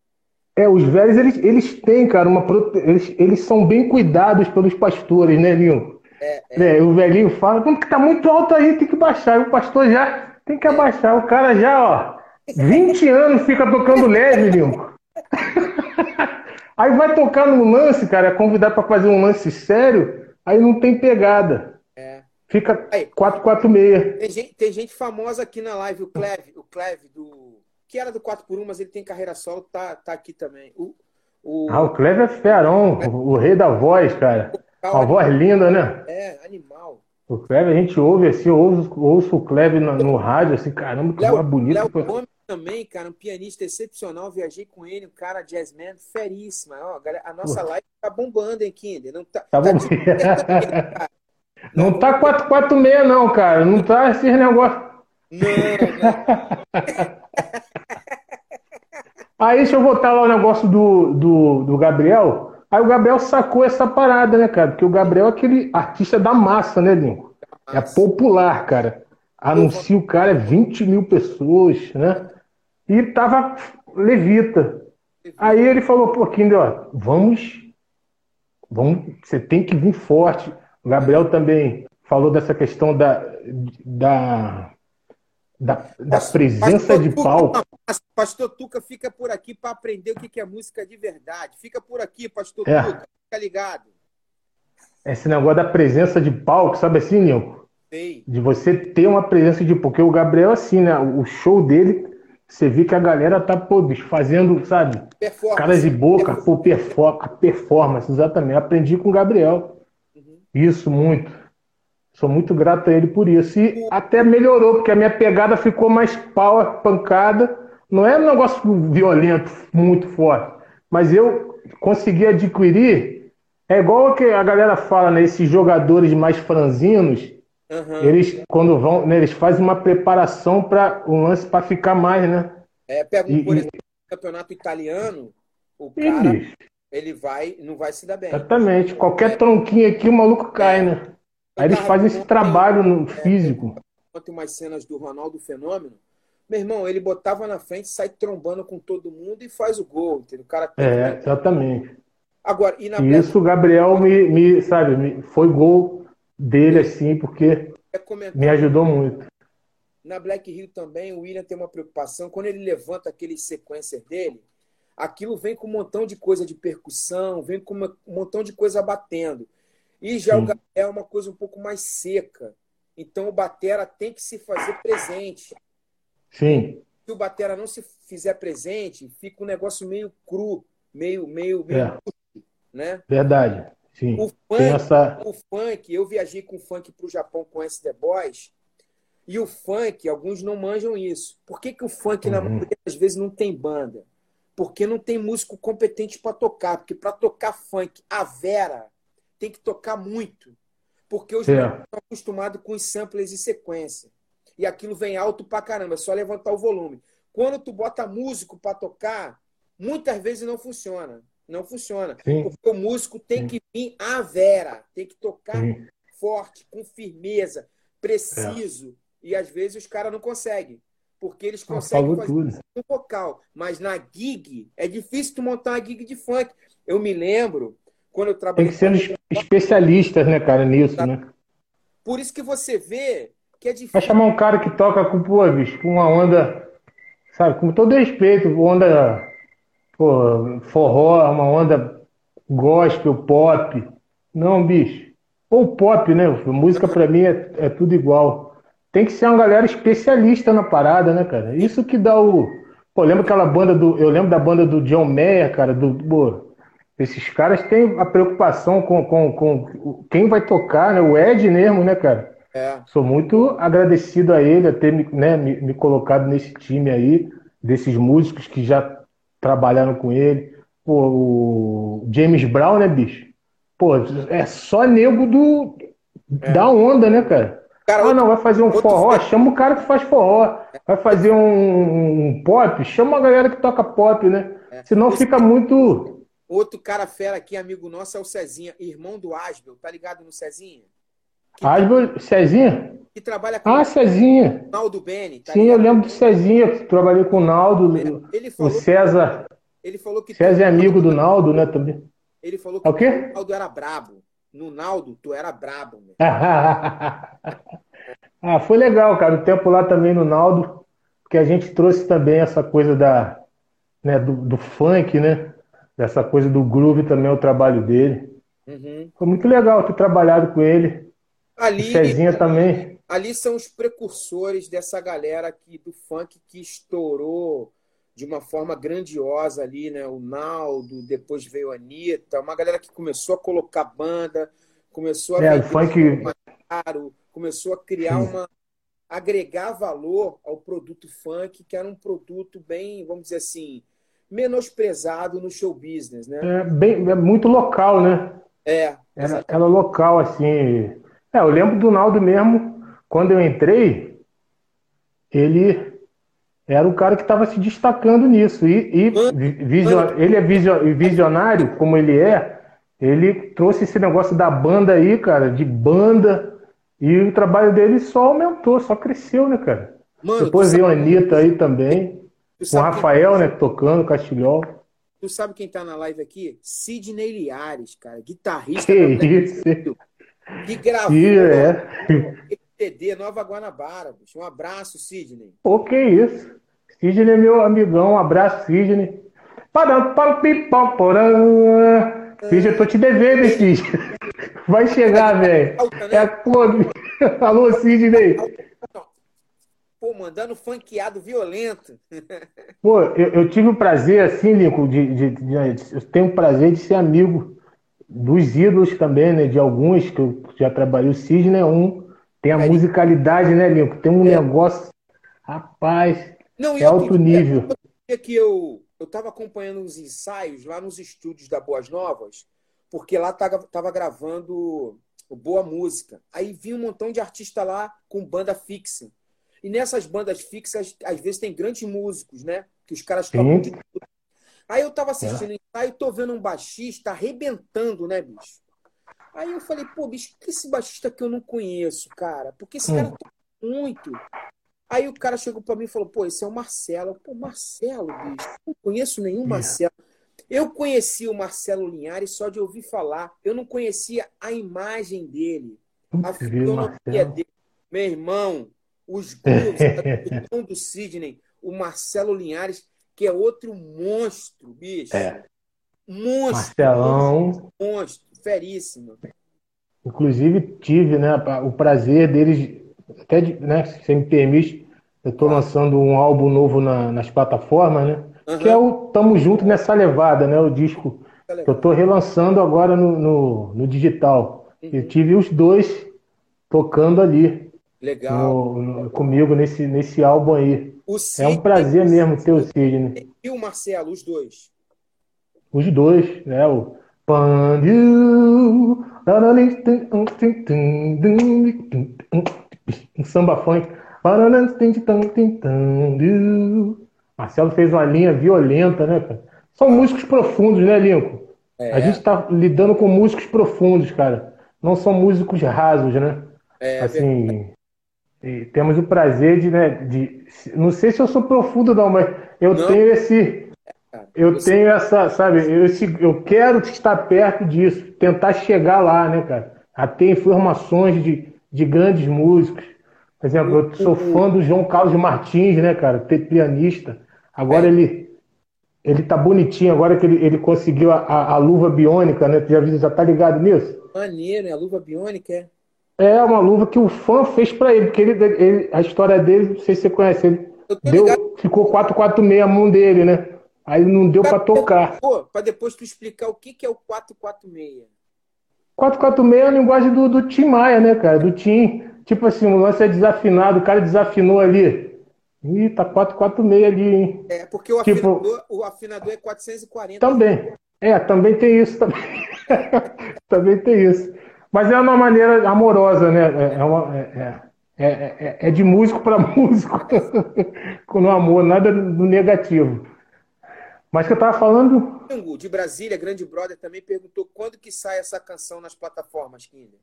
É, os velhos, eles, eles têm, cara, uma eles, eles são bem cuidados pelos pastores, né, Linho? É, é. é, o velhinho fala, como que tá muito alto aí, tem que baixar. E o pastor já tem que abaixar. O cara já, ó, 20 anos fica tocando leve, Linho. aí vai tocar no lance, cara, é convidar para fazer um lance sério, aí não tem pegada. É. Fica 446. Tem gente, tem gente famosa aqui na live, o Cleve, o Cleve do que era do 4x1, mas ele tem carreira solo, tá, tá aqui também. O, o... Ah, o Cleber Ferron, é. o, o, rei da voz, cara. Uma voz linda, né? É, animal. O Kleber, a gente ouve assim, ouço, ouço o Kleber no, no, rádio, assim, caramba, que voz bonita. Léo Gomes também, cara, um pianista excepcional, viajei com ele, um cara jazzman, feríssima. Ó, a nossa live tá bombando, hein, Kinder? Não tá, tá, tá bombando. Não, não tá 446 não, cara, não tá esses negócios. Não, não. Aí deixa eu voltar lá o negócio do, do, do Gabriel. Aí o Gabriel sacou essa parada, né, cara? Porque o Gabriel é aquele artista da massa, né, Lincoln? É popular, cara. Anuncia o cara, 20 mil pessoas, né? E tava levita. Aí ele falou, pô, Kinder, ó, vamos, vamos, você tem que vir forte. O Gabriel também falou dessa questão da, da da, da presença de palco. Pastor Tuca fica por aqui para aprender o que é música de verdade. Fica por aqui, Pastor é. Tuca, fica ligado. Esse negócio da presença de palco, sabe assim, Nilco? De você ter uma presença de. Porque o Gabriel, assim, né? O show dele, você vê que a galera tá, pô, bicho, fazendo, sabe? Caras de boca, pô, performance, performance, exatamente. Aprendi com o Gabriel. Uhum. Isso, muito. Sou muito grato a ele por isso. E até melhorou, porque a minha pegada ficou mais power, pancada. Não é um negócio violento, muito forte. Mas eu consegui adquirir. É igual que a galera fala, né? Esses jogadores mais franzinos, uhum. eles, quando vão, né, eles fazem uma preparação para o um lance para ficar mais, né? É, pega, um, por exemplo, o campeonato italiano, o cara, ele vai, não vai se dar bem. Exatamente. Qualquer é. tronquinho aqui, o maluco cai, né? Aí eles fazem esse trabalho no físico. Ontem umas cenas do Ronaldo Fenômeno. Meu irmão, ele botava na frente, sai trombando com todo mundo e faz o gol. Entendeu? O cara é, exatamente. Agora, e Isso o Gabriel me, me sabe, me, foi gol dele assim, porque me ajudou muito. Na Black Hill também, o William tem uma preocupação. Quando ele levanta aqueles sequencer dele, aquilo vem com um montão de coisa de percussão, vem com uma, um montão de coisa batendo. E já Sim. o Gabriel é uma coisa um pouco mais seca. Então o batera tem que se fazer presente. Sim. Se o batera não se fizer presente, fica um negócio meio cru, meio meio, meio é. cru, né? Verdade. Sim. O funk, essa... o funk, eu viajei com funk para o Japão com esse The Boys. E o funk, alguns não manjam isso. Por que, que o funk, uhum. na maioria das vezes, não tem banda? Porque não tem músico competente para tocar. Porque para tocar funk, a Vera tem que tocar muito, porque os é. estão acostumados com os samples e sequência. E aquilo vem alto pra caramba, é só levantar o volume. Quando tu bota músico para tocar, muitas vezes não funciona. Não funciona. Sim. Porque o músico tem Sim. que vir à vera, tem que tocar Sim. forte, com firmeza, preciso. É. E às vezes os caras não conseguem. Porque eles conseguem fazer tudo. um vocal. Mas na gig, é difícil tu montar uma gig de funk. Eu me lembro quando eu trabalhei. Tem que ser especialistas, né, cara, nisso, né? Por isso que você vê que é difícil. Vai chamar um cara que toca com, pô, bicho, com uma onda, sabe, com todo respeito, onda, pô, forró, uma onda gospel, pop. Não, bicho. Ou pop, né? Música pra mim é, é tudo igual. Tem que ser uma galera especialista na parada, né, cara? Isso que dá o. Pô, lembra aquela banda do. Eu lembro da banda do John Mayer, cara, do. Pô, esses caras têm a preocupação com, com, com quem vai tocar, né? O Ed mesmo, né, cara? É. Sou muito agradecido a ele a ter me, né, me, me, colocado nesse time aí, desses músicos que já trabalharam com ele. Pô, o James Brown, né, bicho? Pô, é só nego do, é. da onda, né, cara? cara ah, não, vai fazer um forró, chama o cara que faz forró. Vai fazer um, um pop, chama a galera que toca pop, né? É. Senão fica muito Outro cara fera aqui, amigo nosso, é o Cezinha, irmão do Asbel. Tá ligado no Cezinha? Que Asbel, Cezinha? Que trabalha com ah, Cezinha. o Naldo Beni. Tá Sim, ligado? eu lembro do Cezinha, que trabalhei com o Naldo. Ele falou o César. Que, ele falou que. César é amigo do Naldo, né? Também. Ele falou que é o, quê? o Naldo era brabo. No Naldo, tu era brabo. ah, foi legal, cara. O tempo lá também no Naldo, porque a gente trouxe também essa coisa da, né, do, do funk, né? dessa coisa do groove também é o trabalho dele. Uhum. Foi muito legal ter trabalhado com ele. Ali, Cezinha também. Ali são os precursores dessa galera aqui do funk que estourou de uma forma grandiosa ali, né? O Naldo, depois veio a Anitta, uma galera que começou a colocar banda, começou a é, o funk... caro, começou a criar Sim. uma agregar valor ao produto funk, que era um produto bem, vamos dizer assim, menosprezado no show business, né? É, bem, é muito local, né? É. Era, era local, assim. É, eu lembro do Naldo mesmo, quando eu entrei, ele era o cara que estava se destacando nisso. E, e vision, ele é visionário, como ele é, ele trouxe esse negócio da banda aí, cara, de banda, e o trabalho dele só aumentou, só cresceu, né, cara? Mano, Depois veio a Anitta aí também. Com o Rafael, quem... né, tocando, Castilhol. Tu sabe quem tá na live aqui? Sidney Liares, cara, guitarrista. Que isso? Que gravou. é. TD Nova Guanabara, bicho. Um abraço, Sidney. Pô, que isso. Sidney é meu amigão, um abraço, Sidney. Sidney, eu tô te devendo, Sidney. Vai chegar, velho. É, pô, alô, Sidney. Pô, mandando funkeado violento. Pô, eu, eu, tive o prazer, assim, Lincoln, de, de, de, eu tenho o prazer de ser amigo dos ídolos também, né? De alguns que eu já trabalhei. O Sidney é um. Tem a é. musicalidade, né, Lincoln? Tem um é. negócio. Rapaz, Não, é alto nível. que eu, eu tava acompanhando os ensaios lá nos estúdios da Boas Novas, porque lá tava, tava gravando Boa Música. Aí vi um montão de artista lá com banda fixa. E nessas bandas fixas, às vezes tem grandes músicos, né? Que os caras tocam de tudo. Aí eu tava assistindo é. e tô vendo um baixista arrebentando, né, bicho? Aí eu falei, pô, bicho, que esse baixista que eu não conheço, cara? Porque esse hum. cara toca muito. Aí o cara chegou para mim e falou, pô, esse é o Marcelo. Pô, Marcelo, bicho, não conheço nenhum é. Marcelo. Eu conheci o Marcelo Linhares só de ouvir falar. Eu não conhecia a imagem dele, a fisionomia dele. Meu irmão, os grooves do Sidney, o Marcelo Linhares, que é outro monstro, bicho. É. Monstro. Marcelão. Monstro, feríssimo. Inclusive, tive né, o prazer deles, até de, né, se você me permite, eu estou lançando um álbum novo na, nas plataformas, né? Uhum. Que é o Tamo Junto nessa levada, né? O disco que eu estou relançando agora no, no, no digital. Uhum. Eu tive os dois tocando ali. Legal. No, no, comigo nesse, nesse álbum aí. É um prazer mesmo ter o Sidney. E o Marcelo, os dois? Os dois, né? O um samba funk. Marcelo fez uma linha violenta, né, cara? São músicos profundos, né, Lincoln? É. A gente está lidando com músicos profundos, cara. Não são músicos rasos, né? É, assim, e temos o prazer de, né, de. Não sei se eu sou profundo, não, mas eu não. tenho esse. Eu Você... tenho essa, sabe, eu, eu quero estar perto disso, tentar chegar lá, né, cara? A ter informações de, de grandes músicos. Por exemplo, eu sou fã do João Carlos Martins, né, cara? Ter pianista. Agora é. ele ele tá bonitinho, agora que ele, ele conseguiu a, a, a luva biônica, né? Tu já, já tá ligado nisso? Maneiro, é a luva biônica, é? É uma luva que o fã fez para ele, porque ele, ele, a história dele, não sei se você conhece, ele deu, ficou 446 a mão dele, né? Aí não deu para tocar. Para depois tu explicar o que, que é o 446. 446 é a linguagem do, do Tim Maia, né, cara? Do Tim. Tipo assim, o lance é desafinado, o cara desafinou ali. Ih, tá 446 ali, hein? É, porque o, tipo, afinador, o afinador é 440. Também. É, também tem isso. Também, também tem isso. Mas é uma maneira amorosa, né? É, é, uma, é, é, é de músico para músico, com o amor, nada do negativo. Mas que eu estava falando. De Brasília, Grande Brother, também perguntou quando que sai essa canção nas plataformas, Kinder.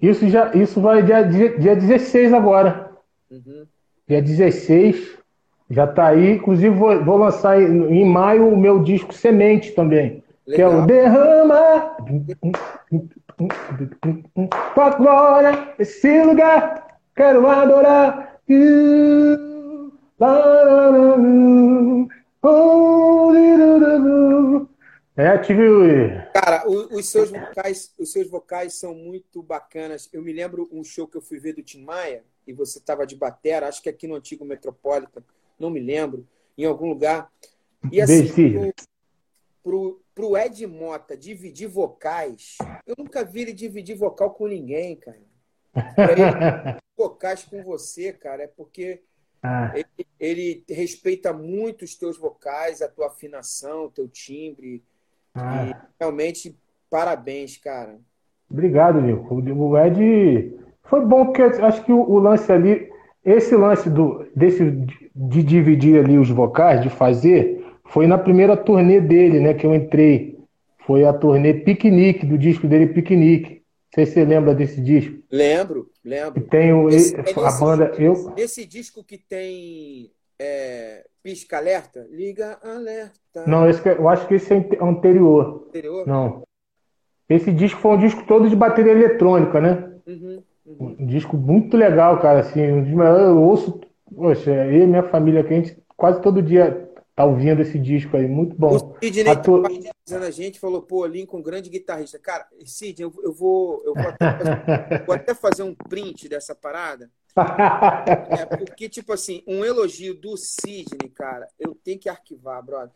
Isso, já, isso vai dia, dia, dia 16 agora. Uhum. Dia 16. Já está aí. Inclusive, vou, vou lançar em, em maio o meu disco Semente também. Legal. Que é o Derrama tua glória, esse lugar, quero adorar. É, tive. Cara, os seus vocais, os seus vocais são muito bacanas. Eu me lembro um show que eu fui ver do Tim Maia e você estava de batera, acho que aqui no antigo Metropolitan, não me lembro, em algum lugar. E assim, pro, pro, pro Ed Mota dividir vocais, eu nunca vi ele dividir vocal com ninguém, cara. Ele, vocais com você, cara, é porque ah. ele, ele, respeita muito os teus vocais, a tua afinação, o teu timbre. Ah. E realmente, parabéns, cara. Obrigado, Nico. O Ed foi bom porque acho que o, o lance ali, esse lance do, desse, de dividir ali os vocais, de fazer, foi na primeira turnê dele, né, que eu entrei. Foi a turnê Piquenique, do disco dele Piquenique. Não sei se você lembra desse disco. Lembro, lembro. E tem o, esse, é a banda. Disco, eu... Esse disco que tem é, pisca alerta? Liga alerta. Não, esse, eu acho que esse é anterior. Anterior? Não. Esse disco foi um disco todo de bateria eletrônica, né? Uhum, uhum. Um disco muito legal, cara, assim, um eu ouço, poxa, eu e minha família aqui, a gente quase todo dia tá ouvindo esse disco aí, muito bom. O Sidney Ator... tá a gente, falou, pô, Lincoln, grande guitarrista. Cara, Sidney, eu, eu, vou, eu vou até, fazer, vou até fazer um print dessa parada, é porque, tipo assim, um elogio do Sidney, cara, eu tenho que arquivar, brother.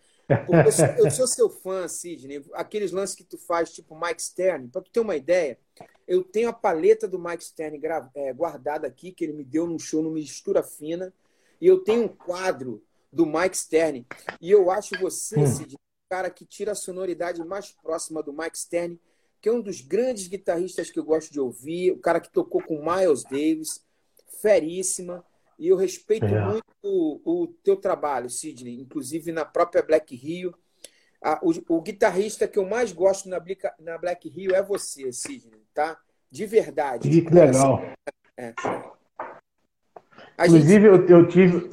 Eu sou, eu sou seu fã, Sidney. Aqueles lances que tu faz, tipo Mike Stern, para tu ter uma ideia, eu tenho a paleta do Mike Stern é, guardada aqui, que ele me deu num show no Mistura Fina, e eu tenho um quadro do Mike Stern. E eu acho você, hum. Sidney, o cara que tira a sonoridade mais próxima do Mike Stern, que é um dos grandes guitarristas que eu gosto de ouvir, o cara que tocou com Miles Davis feríssima. E eu respeito é. muito o, o, teu trabalho, Sidney, inclusive na própria Black Rio. A, o, o, guitarrista que eu mais gosto na, na Black Rio é você, Sidney, tá? De verdade. Que legal. É. Inclusive, gente, eu, eu tive.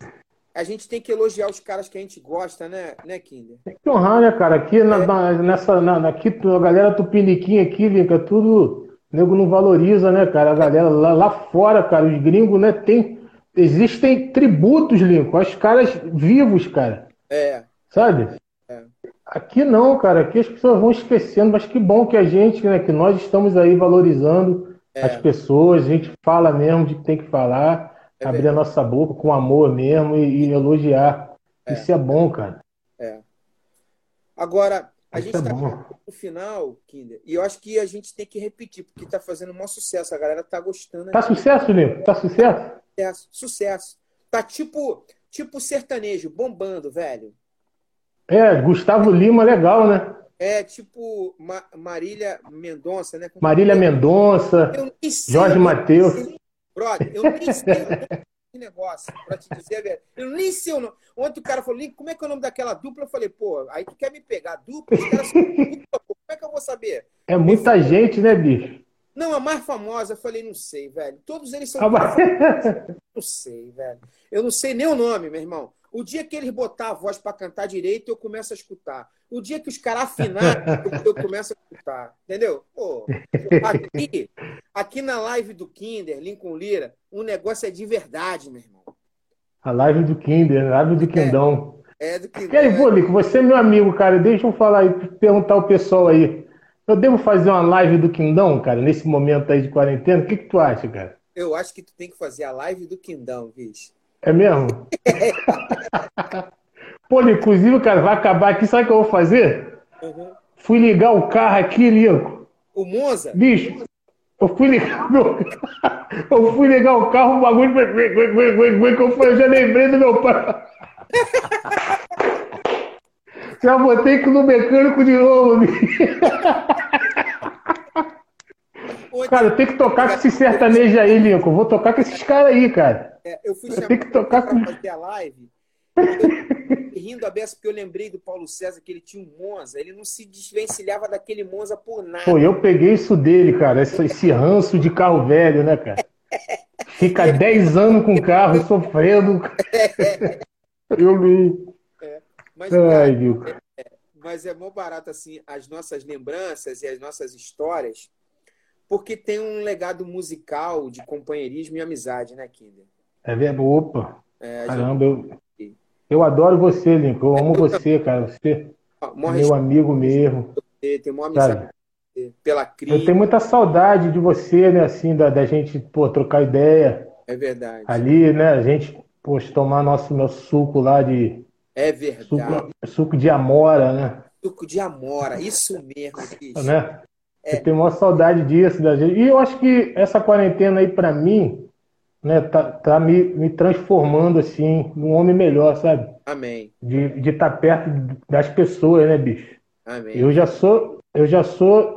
A gente tem que elogiar os caras que a gente gosta, né, né Kinder? Tem que honrar, né, cara? Aqui, é. na, na, nessa, na, aqui, a galera tupiniquim aqui, Vinca, tudo o nego não valoriza, né, cara? A galera lá, lá fora, cara, os gringos, né, tem. Existem tributos, Lincoln, aos caras vivos, cara. É. Sabe? É. Aqui não, cara. Aqui as pessoas vão esquecendo, mas que bom que a gente, né, que nós estamos aí valorizando é. as pessoas, a gente fala mesmo de que tem que falar, é abrir verdade. a nossa boca com amor mesmo e, e elogiar. É. Isso é bom, cara. É. Agora, a Isso gente está é no final, Kinder, e eu acho que a gente tem que repetir, porque está fazendo um maior sucesso. A galera tá gostando. Tá sucesso, Lino? Tá sucesso? Sucesso, sucesso. Tá tipo, tipo sertanejo, bombando, velho. É, Gustavo Lima, legal, né? É, tipo Ma Marília Mendonça, né? Como Marília Mendonça, Jorge Matheus. Brother, eu nem sei negócio, pra te dizer, velho. Eu nem sei o nome. Ontem o cara falou, como é que é o nome daquela dupla? Eu falei, pô, aí tu quer me pegar dupla? Os caras são dupla, pô. Como é que eu vou saber? É muita falei, gente, né, bicho? Não, a mais famosa, eu falei, não sei, velho. Todos eles são. Ah, não sei, velho. Eu não sei nem o nome, meu irmão. O dia que eles botar a voz para cantar direito, eu começo a escutar. O dia que os caras afinar, eu, começo a escutar. Entendeu? Pô, aqui, aqui na live do Kinder, Lincoln Lira, o negócio é de verdade, meu irmão. A live do Kinder, a live do Quindão. É, é do Quindão. E aí, Bolico, é. você é meu amigo, cara. Deixa eu falar aí, perguntar ao pessoal aí. Eu devo fazer uma live do Quindão, cara, nesse momento aí de quarentena? O que, que tu acha, cara? Eu acho que tu tem que fazer a live do Quindão, bicho. É mesmo? Pô, inclusive, cara, vai acabar aqui. Sabe o que eu vou fazer? Uhum. Fui ligar o carro aqui, Lico. O Monza? Bicho, eu fui ligar meu... Eu fui ligar o carro, o bagulho. Eu já lembrei do meu pai. Já botei que no mecânico de novo, bicho. Cara, eu tenho que tocar com esse sertanejo aí, Lincoln. Vou tocar com esses caras aí, cara. É, eu fui chamar que tocar com... fazer a live. rindo a beça porque eu lembrei do Paulo César que ele tinha um Monza, ele não se desvencilhava daquele Monza por nada. Pô, eu peguei isso dele, cara, esse, esse ranço de carro velho, né, cara? Fica 10 anos com o carro sofrendo. eu vi. É, mas, Ai, cara, é, é, mas é mó barato assim as nossas lembranças e as nossas histórias, porque tem um legado musical de companheirismo e amizade, né, Kinder? É verdade. Opa! É, Caramba, gente... eu, eu adoro você, Lincoln. Eu amo você, cara. Você é meu amigo mesmo. Tem uma amizade pela crise. Eu tenho muita saudade de você, né? Assim, da, da gente pô, trocar ideia. É verdade. Ali, né? A gente, poxa, tomar nosso, nosso suco lá de. É verdade. Suco, suco de amora, né? Suco de amora, isso mesmo, bicho. Né? É. Eu tenho uma saudade disso da gente. E eu acho que essa quarentena aí, para mim, né, tá, tá me, me transformando assim num homem melhor, sabe? Amém. De estar tá perto das pessoas, né, bicho? Amém. Eu já sou, eu já sou,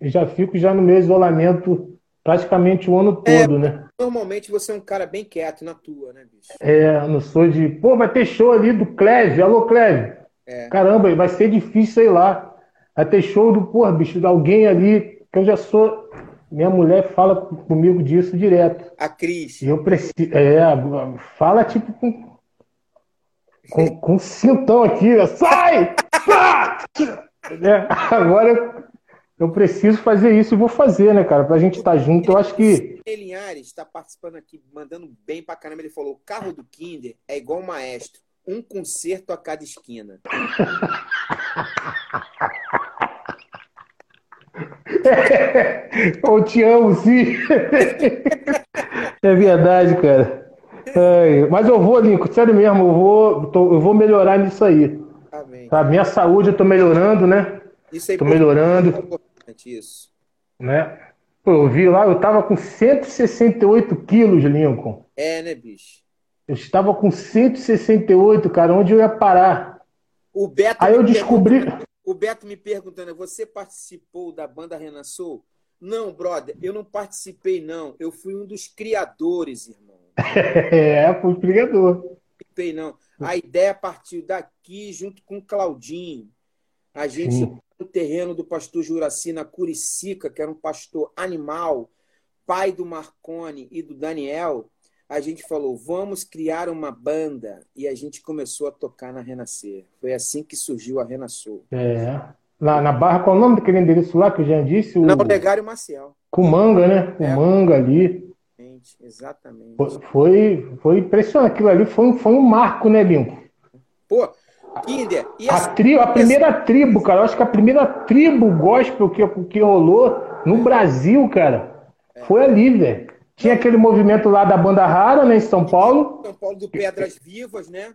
já fico já no meu isolamento praticamente o ano é, todo, né? Normalmente você é um cara bem quieto na tua, né, bicho? É, não sou de, pô, vai ter show ali do Cleve, alô Cleve. É. Caramba, vai ser difícil, sei lá. Show do, porra, bicho, de alguém ali, que eu já sou minha mulher fala comigo disso direto. A Cris. E eu preciso. É, fala tipo com. Com, com cintão aqui, sai! é, agora eu preciso fazer isso e vou fazer, né, cara? Pra gente estar tá junto, eu acho que. Linhares está participando aqui, mandando bem pra caramba. Ele falou: o carro do Kinder é igual o maestro, um concerto a cada esquina. Eu te amo, sim. É verdade, cara. É, mas eu vou, Lincoln, sério mesmo, eu vou, tô, eu vou melhorar nisso aí. Amém. Tá? Minha saúde eu tô melhorando, né? Isso é tô melhorando. É importante isso. Né? Pô, eu vi lá, eu tava com 168 quilos, Lincoln. É, né, bicho? Eu estava com 168, cara, onde eu ia parar? O Beto Aí eu descobri. O Beto me perguntando, você participou da banda Renasceu? Não, brother, eu não participei, não. Eu fui um dos criadores, irmão. é, fui criador. Não participei, não. A ideia partiu daqui, junto com o Claudinho. A gente Sim. no terreno do pastor Juraci, na Curicica, que era um pastor animal, pai do Marcone e do Daniel a gente falou, vamos criar uma banda. E a gente começou a tocar na Renascer. Foi assim que surgiu a Renascer. É. Lá na Barra, qual é o nome daquele endereço lá que eu já disse? O... Na Olegário Maciel. Com manga, né? Com é. manga ali. Exatamente. Foi, foi impressionante. Aquilo ali foi, foi um marco, né, Limpo? Pô, Kinder. A, tri, a primeira tribo, cara. Eu acho que a primeira tribo gospel que, que rolou no Brasil, cara, é. foi ali, velho. Tinha aquele movimento lá da banda rara, né, em São Paulo. São Paulo do Pedras Vivas, né?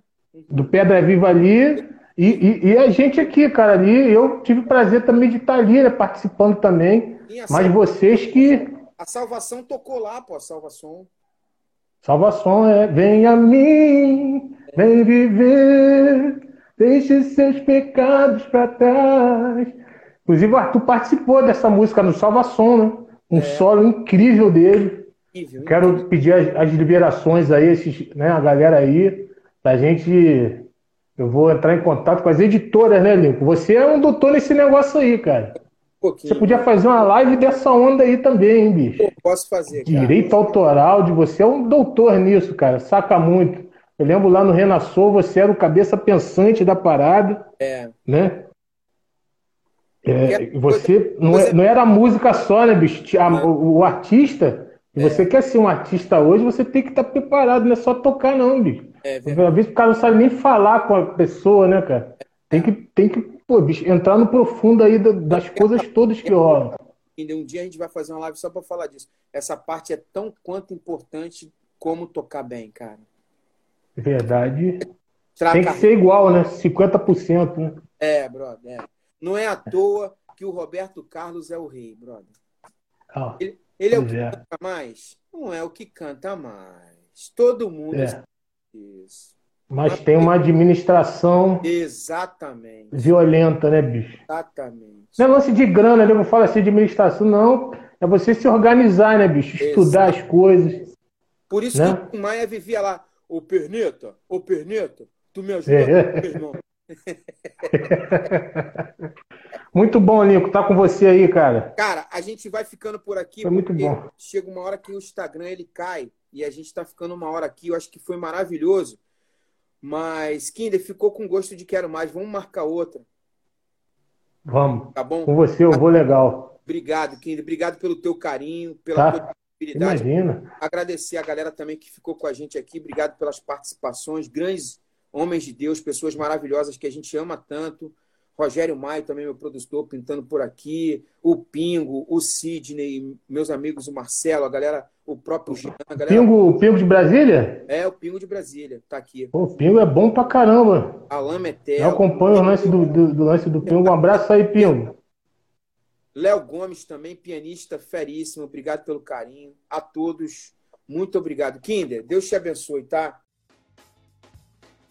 Do Pedra Viva ali. E, e, e, a gente aqui, cara, ali, eu tive o prazer também de estar ali, né, participando também. Mas vocês que. A salvação tocou lá, pô, a salvação. Salvação é, vem a mim, vem viver, deixe seus pecados para trás. Inclusive, o Arthur participou dessa música no Salvação, né? Um é. solo incrível dele. Incrível, Quero incrível. pedir as, as, liberações aí, esses, né, a galera aí, pra gente. Eu vou entrar em contato com as editoras, né, Lincoln? Você é um doutor nesse negócio aí, cara. Um Você podia fazer uma live dessa onda aí também, hein, bicho? Pô, posso fazer, cara. Direito autoral de você é um doutor nisso, cara. Saca muito. Eu lembro lá no Renassou, você era o cabeça pensante da parada. É. Né? É, você não, é, não era música só, né, bicho? O, o artista se é. você quer ser um artista hoje, você tem que estar tá preparado, não é só tocar, não, bicho. É Às vezes o cara não sabe nem falar com a pessoa, né, cara? Tem que, tem que pô, bicho, entrar no profundo aí das coisas todas que rolam. Um dia a gente vai fazer uma live só para falar disso. Essa parte é tão quanto importante como tocar bem, cara. Verdade. Tem que ser igual, né? 50%, né? É, brother. É. Não é à toa que o Roberto Carlos é o rei, brother. Oh. Ele, ele é o que é. canta mais? Não é o que canta mais. Todo mundo é. isso. Mas, Mas tem uma administração exatamente violenta, né, bicho? Exatamente. Não é lance de grana, né? eu vou falar assim de administração, não. É você se organizar, né, bicho? Estudar as coisas. Por isso né? que o Maia vivia lá, ô Perneta, ô Perneta, tu me ajuda, é. irmão. Muito bom, Lincoln, tá com você aí, cara. Cara, a gente vai ficando por aqui. Foi muito bom. Chega uma hora que o Instagram ele cai e a gente tá ficando uma hora aqui. Eu acho que foi maravilhoso. Mas, Kinder, ficou com gosto de quero mais. Vamos marcar outra. Vamos. Tá bom? Com você eu vou legal. Obrigado, Kinder. Obrigado pelo teu carinho, pela tá. disponibilidade. Imagina. Agradecer a galera também que ficou com a gente aqui. Obrigado pelas participações. Grandes homens de Deus, pessoas maravilhosas que a gente ama tanto. Rogério Maio, também meu produtor, pintando por aqui, o Pingo, o Sidney, meus amigos, o Marcelo, a galera, o próprio Jean. Galera... Pingo, o Pingo de Brasília? É, o Pingo de Brasília, tá aqui. Pô, o Pingo é bom pra caramba. Alain Metel. Eu acompanho o lance do, do, do, lance do Pingo. Um abraço aí, Pingo. Léo Gomes também, pianista feríssimo. Obrigado pelo carinho. A todos, muito obrigado. Kinder, Deus te abençoe, tá?